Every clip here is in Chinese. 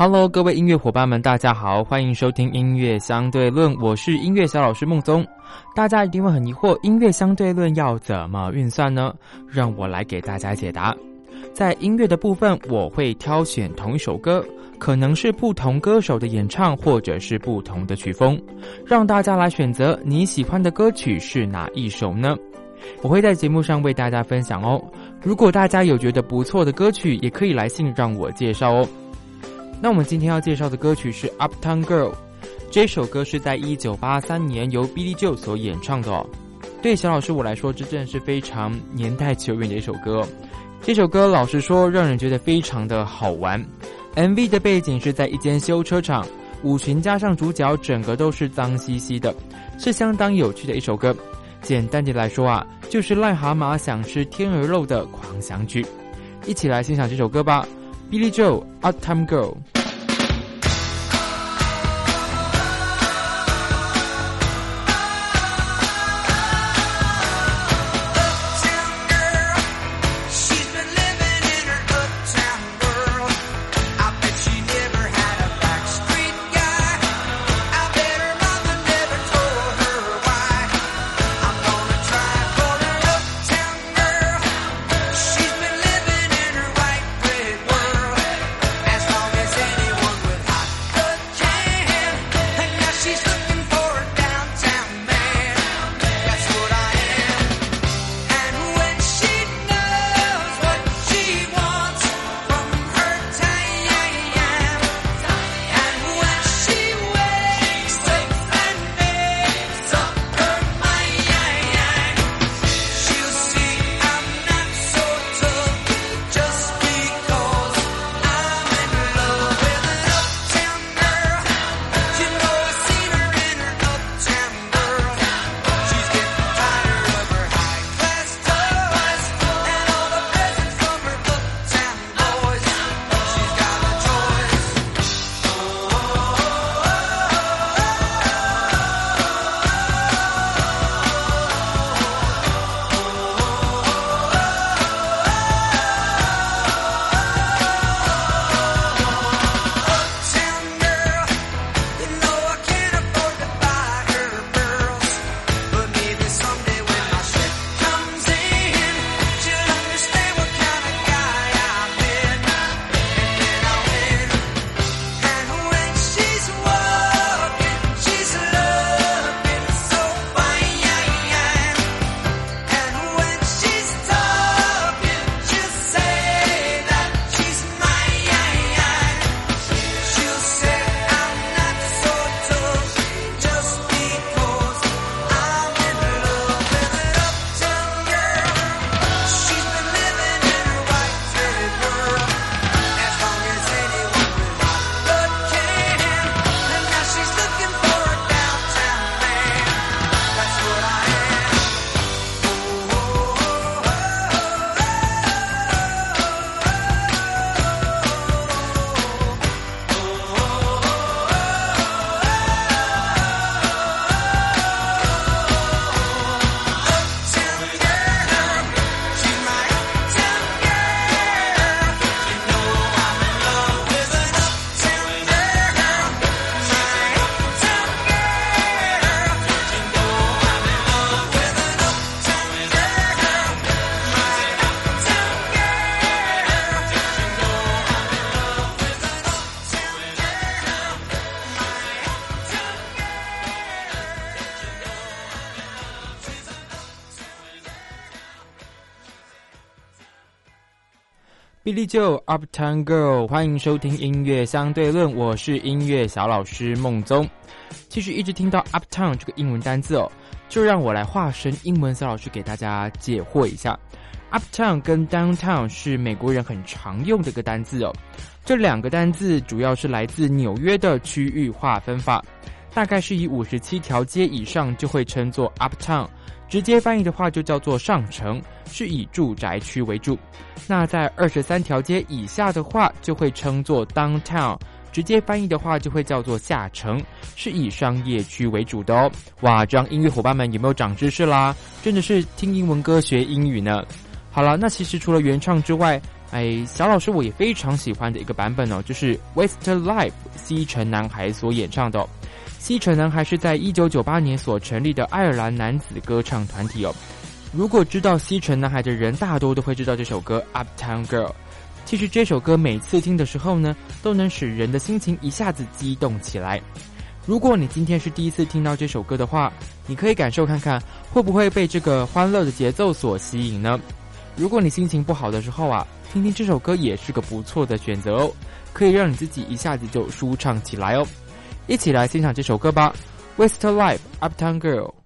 Hello，各位音乐伙伴们，大家好，欢迎收听音乐相对论，我是音乐小老师孟宗。大家一定会很疑惑，音乐相对论要怎么运算呢？让我来给大家解答。在音乐的部分，我会挑选同一首歌，可能是不同歌手的演唱，或者是不同的曲风，让大家来选择你喜欢的歌曲是哪一首呢？我会在节目上为大家分享哦。如果大家有觉得不错的歌曲，也可以来信让我介绍哦。那我们今天要介绍的歌曲是《Uptown Girl》，这首歌是在一九八三年由 Billy Joe 所演唱的。对小老师我来说，这真是非常年代久远的一首歌。这首歌老实说，让人觉得非常的好玩。MV 的背景是在一间修车厂，舞裙加上主角，整个都是脏兮兮的，是相当有趣的一首歌。简单的来说啊，就是癞蛤蟆想吃天鹅肉的狂想曲。一起来欣赏这首歌吧。Billy Joel, Odd Time Girl. Billy Joe Uptown Girl，欢迎收听音乐相对论，我是音乐小老师孟宗。其实一直听到 Uptown 这个英文单字哦，就让我来化身英文小老师给大家解惑一下。Uptown 跟 Downtown 是美国人很常用的一个单字哦。这两个单字主要是来自纽约的区域划分法，大概是以五十七条街以上就会称作 Uptown，直接翻译的话就叫做上城，是以住宅区为主。那在二十三条街以下的话，就会称作 Downtown。直接翻译的话，就会叫做下城，是以商业区为主的哦。哇，这样音乐伙伴们有没有长知识啦？真的是听英文歌学英语呢。好了，那其实除了原唱之外，哎，小老师我也非常喜欢的一个版本哦，就是 Westlife 西城男孩所演唱的。西城男孩是在一九九八年所成立的爱尔兰男子歌唱团体哦。如果知道西城男孩的人，大多都会知道这首歌 Uptown Girl。其实这首歌每次听的时候呢，都能使人的心情一下子激动起来。如果你今天是第一次听到这首歌的话，你可以感受看看，会不会被这个欢乐的节奏所吸引呢？如果你心情不好的时候啊，听听这首歌也是个不错的选择哦，可以让你自己一下子就舒畅起来哦。一起来欣赏这首歌吧，Westlife Uptown Girl。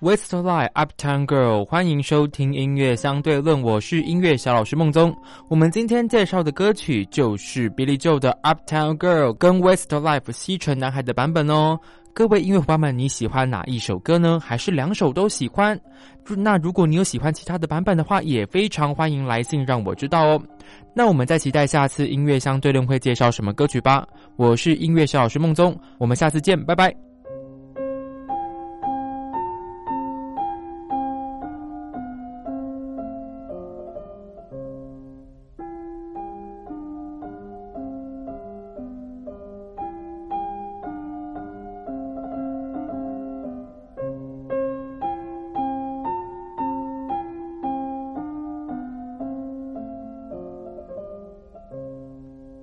Westlife Uptown Girl，欢迎收听音乐相对论，我是音乐小老师孟宗。我们今天介绍的歌曲就是 Billy Joe 的 Uptown Girl，跟 Westlife 西城男孩的版本哦。各位音乐伙伴们，你喜欢哪一首歌呢？还是两首都喜欢？那如果你有喜欢其他的版本的话，也非常欢迎来信让我知道哦。那我们再期待下次音乐相对论会介绍什么歌曲吧。我是音乐小老师孟宗，我们下次见，拜拜。